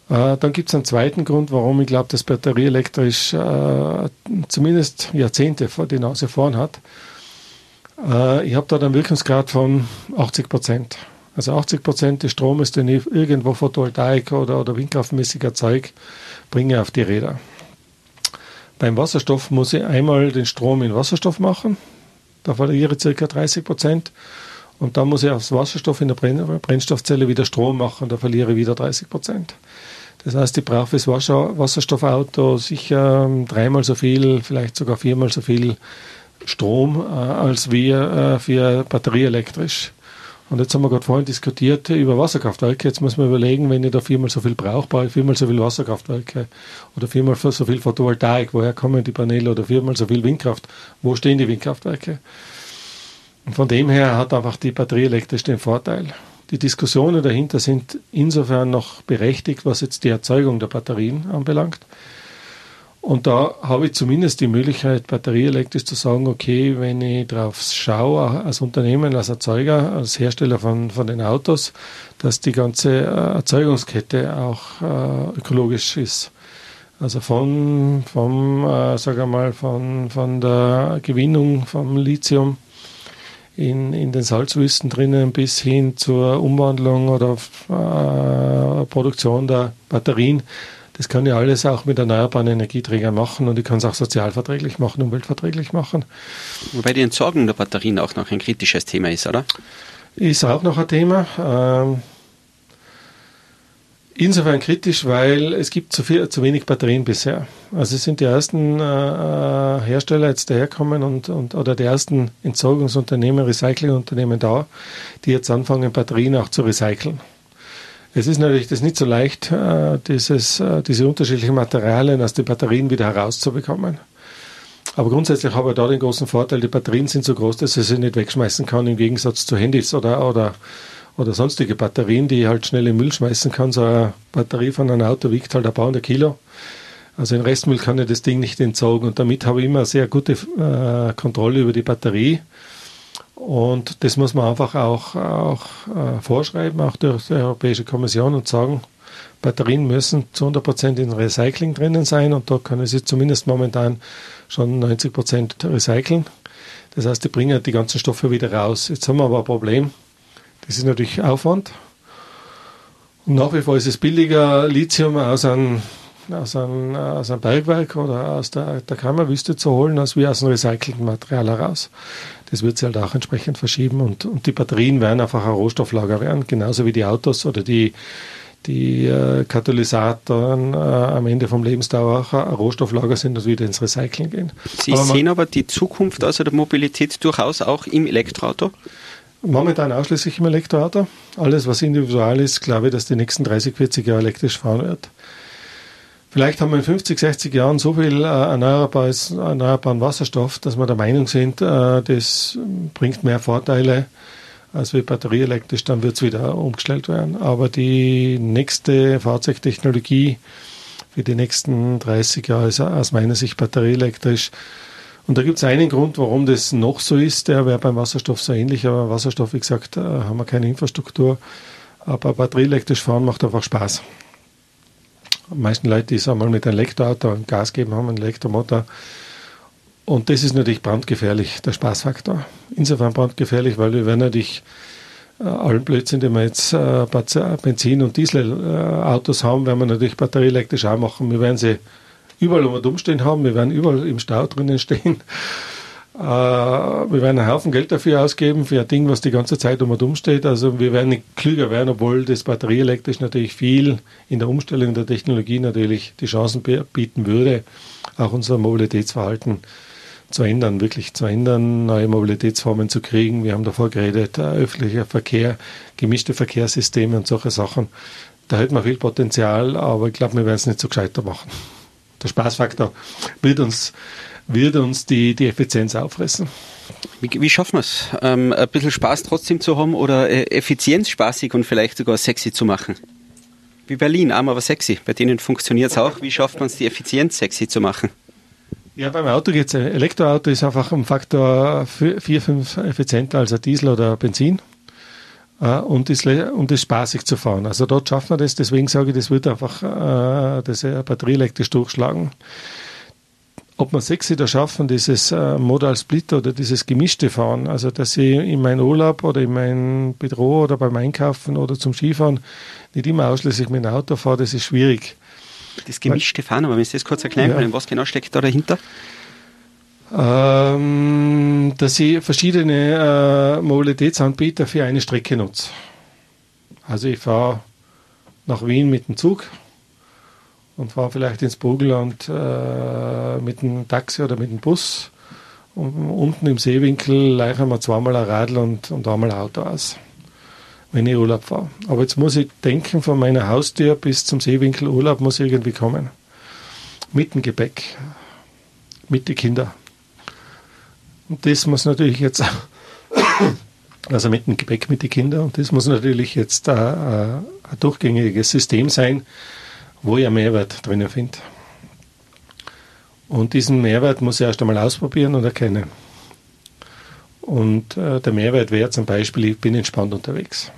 Äh, dann gibt es einen zweiten Grund, warum ich glaube, dass Batterie elektrisch äh, zumindest Jahrzehnte vor die Nase vorn hat. Äh, ich habe dort einen Wirkungsgrad von 80 Prozent. Also 80 Prozent des Stromes, den ich irgendwo Photovoltaik oder, oder windkraftmäßig erzeuge, bringe auf die Räder. Beim Wasserstoff muss ich einmal den Strom in Wasserstoff machen. Da verliere ich ca. 30 Prozent. Und dann muss ich aus Wasserstoff in der Brennstoffzelle wieder Strom machen. Da verliere ich wieder 30 Prozent. Das heißt, ich brauche fürs Wasserstoffauto sicher ähm, dreimal so viel, vielleicht sogar viermal so viel Strom äh, als wir äh, für batterieelektrisch. Und jetzt haben wir gerade vorhin diskutiert über Wasserkraftwerke. Jetzt muss man überlegen, wenn ich da viermal so viel brauche, brauche ich viermal so viel Wasserkraftwerke oder viermal so viel Photovoltaik. Woher kommen die Paneele oder viermal so viel Windkraft? Wo stehen die Windkraftwerke? Und von dem her hat einfach die Batterie elektrisch den Vorteil. Die Diskussionen dahinter sind insofern noch berechtigt, was jetzt die Erzeugung der Batterien anbelangt. Und da habe ich zumindest die Möglichkeit, batterieelektrisch zu sagen, okay, wenn ich drauf schaue, als Unternehmen, als Erzeuger, als Hersteller von, von den Autos, dass die ganze äh, Erzeugungskette auch äh, ökologisch ist. Also von, vom, äh, sag mal, von, von der Gewinnung vom Lithium in, in den Salzwüsten drinnen bis hin zur Umwandlung oder äh, Produktion der Batterien. Das kann ich alles auch mit erneuerbaren Energieträgern machen und ich kann es auch sozialverträglich machen, umweltverträglich machen. Wobei die Entsorgung der Batterien auch noch ein kritisches Thema ist, oder? Ist auch noch ein Thema. Ähm, insofern kritisch, weil es gibt zu, viel, zu wenig Batterien bisher. Also es sind die ersten äh, äh, Hersteller jetzt daherkommen und, und oder die ersten Entsorgungsunternehmen, Recyclingunternehmen da, die jetzt anfangen, Batterien auch zu recyceln. Es ist natürlich das nicht so leicht, äh, dieses, äh, diese unterschiedlichen Materialien aus den Batterien wieder herauszubekommen. Aber grundsätzlich habe ich da den großen Vorteil, die Batterien sind so groß, dass ich sie nicht wegschmeißen kann, im Gegensatz zu Handys oder, oder oder sonstige Batterien, die ich halt schnell in Müll schmeißen kann. So eine Batterie von einem Auto wiegt halt ein paar hundert Kilo. Also in Restmüll kann ich das Ding nicht entsorgen und damit habe ich immer sehr gute äh, Kontrolle über die Batterie. Und das muss man einfach auch, auch äh, vorschreiben, auch durch die Europäische Kommission und sagen, Batterien müssen zu 100 Prozent in Recycling drinnen sein und da können sie zumindest momentan schon 90 Prozent recyceln. Das heißt, die bringen die ganzen Stoffe wieder raus. Jetzt haben wir aber ein Problem. Das ist natürlich Aufwand. Und nach wie vor ist es billiger, Lithium aus einem, aus einem, aus einem Bergwerk oder aus der, der Kammerwüste zu holen, als wie aus einem recycelten Material heraus. Das wird sich halt auch entsprechend verschieben und, und die Batterien werden einfach ein Rohstofflager werden, genauso wie die Autos oder die, die äh, Katalysatoren äh, am Ende vom Lebensdauer auch ein Rohstofflager sind und wieder ins Recycling gehen. Sie aber sehen aber die Zukunft also der Mobilität durchaus auch im Elektroauto? Momentan ausschließlich im Elektroauto. Alles, was individual ist, glaube ich, dass die nächsten 30, 40 Jahre elektrisch fahren wird. Vielleicht haben wir in 50, 60 Jahren so viel äh, erneuerbaren Wasserstoff, dass wir der Meinung sind, äh, das bringt mehr Vorteile als wie batterieelektrisch, dann wird es wieder umgestellt werden. Aber die nächste Fahrzeugtechnologie für die nächsten 30 Jahre ist aus meiner Sicht batterieelektrisch. Und da gibt es einen Grund, warum das noch so ist. Der wäre beim Wasserstoff so ähnlich, aber Wasserstoff, wie gesagt, äh, haben wir keine Infrastruktur. Aber batterieelektrisch fahren macht einfach Spaß. Die meisten Leute, die sagen mal mit einem Elektroauto und Gas geben, haben einen Elektromotor. Und das ist natürlich brandgefährlich, der Spaßfaktor. Insofern brandgefährlich, weil wir werden natürlich äh, allen Blödsinn, den wir jetzt äh, Benzin- und Dieselautos haben, werden wir natürlich batterieelektrisch auch machen. Wir werden sie überall um und umstehen haben, wir werden überall im Stau drinnen stehen. Äh, wir werden einen Haufen Geld dafür ausgeben, für ein Ding, was die ganze Zeit um und um steht. Also wir werden nicht klüger werden, obwohl das batterieelektrisch natürlich viel in der Umstellung der Technologie natürlich die Chancen bieten würde, auch unser Mobilitätsverhalten zu ändern, wirklich zu ändern, neue Mobilitätsformen zu kriegen. Wir haben davor geredet, öffentlicher Verkehr, gemischte Verkehrssysteme und solche Sachen. Da hätten wir viel Potenzial, aber ich glaube, wir werden es nicht so gescheiter machen. Der Spaßfaktor wird uns wird uns die, die Effizienz auffressen. Wie, wie schaffen wir es, ähm, ein bisschen Spaß trotzdem zu haben oder äh, Effizienz spaßig und vielleicht sogar sexy zu machen? Wie Berlin, arm aber sexy. Bei denen funktioniert es auch. Wie schafft man es, die Effizienz sexy zu machen? Ja, beim Auto geht es. Elektroauto ist einfach um Faktor 4, 5 effizienter als ein Diesel oder Benzin. Äh, und ist, und ist spaßig zu fahren. Also dort schaffen wir das. Deswegen sage ich, das wird einfach äh, das batterieelektrisch durchschlagen ob wir sechs da schaffen, dieses äh, Modal Split oder dieses gemischte Fahren, also dass ich in meinen Urlaub oder in mein Büro oder beim Einkaufen oder zum Skifahren nicht immer ausschließlich mit dem Auto fahre, das ist schwierig. Das gemischte Fahren, aber wenn Sie das kurz erklären können, was genau steckt da dahinter? Ähm, dass ich verschiedene äh, Mobilitätsanbieter für eine Strecke nutze. Also ich fahre nach Wien mit dem Zug, und fahre vielleicht ins Burgenland äh, mit dem Taxi oder mit dem Bus. Und unten im Seewinkel leichen wir zweimal ein Radl und, und einmal ein Auto aus, wenn ich Urlaub fahre. Aber jetzt muss ich denken, von meiner Haustür bis zum Seewinkel Urlaub muss irgendwie kommen. Mit dem Gepäck, mit den Kindern. Und das muss natürlich jetzt, also mit dem Gepäck mit den Kindern, und das muss natürlich jetzt ein, ein durchgängiges System sein, wo ich einen Mehrwert drinnen finde. Und diesen Mehrwert muss ich erst einmal ausprobieren und erkennen. Und äh, der Mehrwert wäre zum Beispiel, ich bin entspannt unterwegs.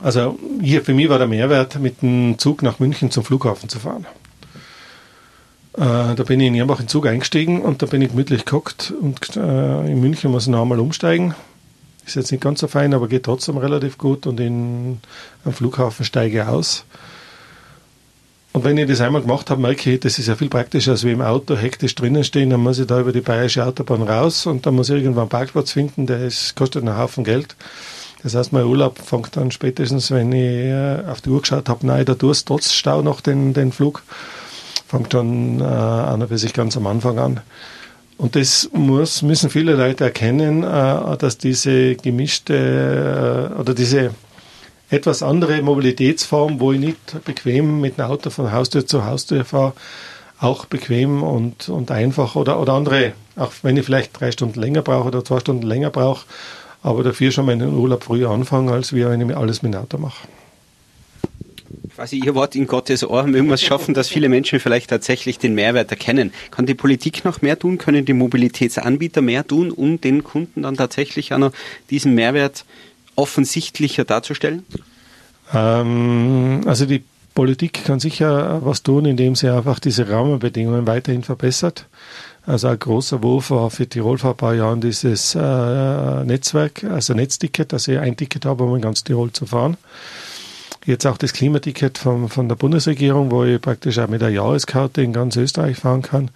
Also hier für mich war der Mehrwert, mit dem Zug nach München zum Flughafen zu fahren. Äh, da bin ich in Nürnberg in Zug eingestiegen und da bin ich gemütlich gehockt und äh, in München muss ich noch einmal umsteigen ist jetzt nicht ganz so fein, aber geht trotzdem relativ gut und in, am Flughafen steige ich aus. Und wenn ich das einmal gemacht habe, merke ich, das ist ja viel praktischer, als wie im Auto hektisch drinnen stehen. Dann muss ich da über die bayerische Autobahn raus und dann muss ich irgendwann einen Parkplatz finden, der ist, kostet einen Haufen Geld. Das heißt, mein Urlaub fängt dann spätestens, wenn ich äh, auf die Uhr geschaut habe, nein, da tust trotz Stau noch den, den Flug, fängt dann äh, und für sich ganz am Anfang an. Und das muss, müssen viele Leute erkennen, äh, dass diese gemischte äh, oder diese etwas andere Mobilitätsform, wo ich nicht bequem mit einem Auto von Haustür zu Haustür fahre, auch bequem und, und einfach oder, oder andere, auch wenn ich vielleicht drei Stunden länger brauche oder zwei Stunden länger brauche, aber dafür schon meinen Urlaub früher anfangen, als wenn ich alles mit dem Auto mache quasi Ihr Wort in Gottes Ohr, mögen wir es schaffen, dass viele Menschen vielleicht tatsächlich den Mehrwert erkennen. Kann die Politik noch mehr tun? Können die Mobilitätsanbieter mehr tun, um den Kunden dann tatsächlich auch noch diesen Mehrwert offensichtlicher darzustellen? Ähm, also die Politik kann sicher was tun, indem sie einfach diese Rahmenbedingungen weiterhin verbessert. Also ein großer Wurf war für Tirol vor ein paar Jahren dieses äh, Netzwerk, also Netzticket, dass ich ein Ticket habe, um in ganz Tirol zu fahren. Jetzt auch das Klimaticket von, von der Bundesregierung, wo ich praktisch auch mit der Jahreskarte in ganz Österreich fahren kann.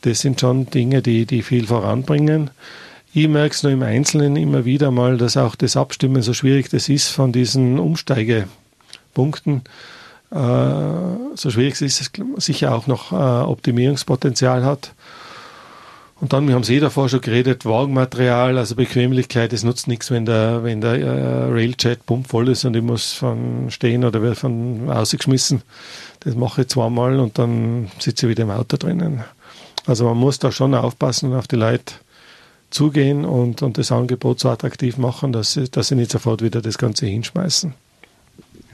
Das sind schon Dinge, die, die viel voranbringen. Ich merke es nur im Einzelnen immer wieder mal, dass auch das Abstimmen so schwierig das ist von diesen Umsteigepunkten. Äh, so schwierig ist es sicher auch noch äh, Optimierungspotenzial hat. Und dann, wir haben es eh davor schon geredet, Wagenmaterial, also Bequemlichkeit, es nutzt nichts, wenn der, wenn der äh, Railjet pumpvoll ist und ich muss von stehen oder wird von ausgeschmissen. Das mache ich zweimal und dann sitze ich wieder im Auto drinnen. Also man muss da schon aufpassen und auf die Leute zugehen und, und das Angebot so attraktiv machen, dass sie, dass sie nicht sofort wieder das Ganze hinschmeißen.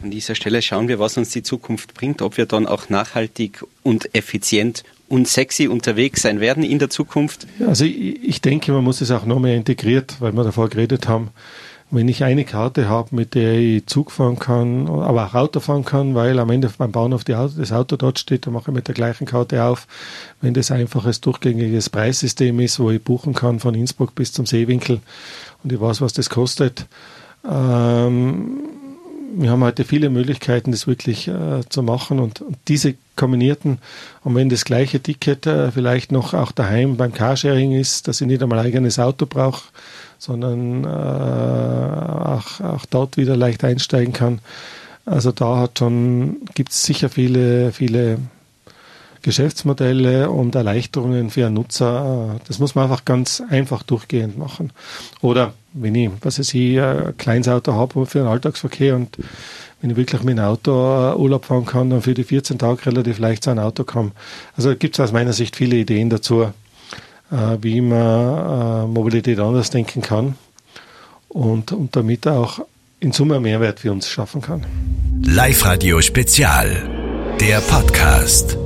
An dieser Stelle schauen wir, was uns die Zukunft bringt, ob wir dann auch nachhaltig und effizient und sexy unterwegs sein werden in der Zukunft. Also ich, ich denke, man muss es auch noch mehr integriert, weil wir davor geredet haben, wenn ich eine Karte habe, mit der ich Zug fahren kann, aber auch Auto fahren kann, weil am Ende beim Bahnhof Auto, das Auto dort steht, dann mache ich mit der gleichen Karte auf. Wenn das einfaches, durchgängiges Preissystem ist, wo ich buchen kann von Innsbruck bis zum Seewinkel und ich weiß, was das kostet, ähm, wir haben heute viele Möglichkeiten, das wirklich äh, zu machen und, und, diese kombinierten, und wenn das gleiche Ticket äh, vielleicht noch auch daheim beim Carsharing ist, dass ich nicht einmal eigenes Auto brauche, sondern äh, auch, auch dort wieder leicht einsteigen kann. Also da hat schon, gibt es sicher viele, viele Geschäftsmodelle und Erleichterungen für einen Nutzer. Das muss man einfach ganz einfach durchgehend machen. Oder wenn ich, was weiß ich, ein kleines Auto habe für den Alltagsverkehr und wenn ich wirklich mit dem Auto Urlaub fahren kann, dann für die 14 Tage relativ leicht zu einem Auto kommen. Also gibt es aus meiner Sicht viele Ideen dazu, äh, wie man äh, Mobilität anders denken kann und, und damit auch in Summe Mehrwert für uns schaffen kann. Live Radio Spezial, der Podcast.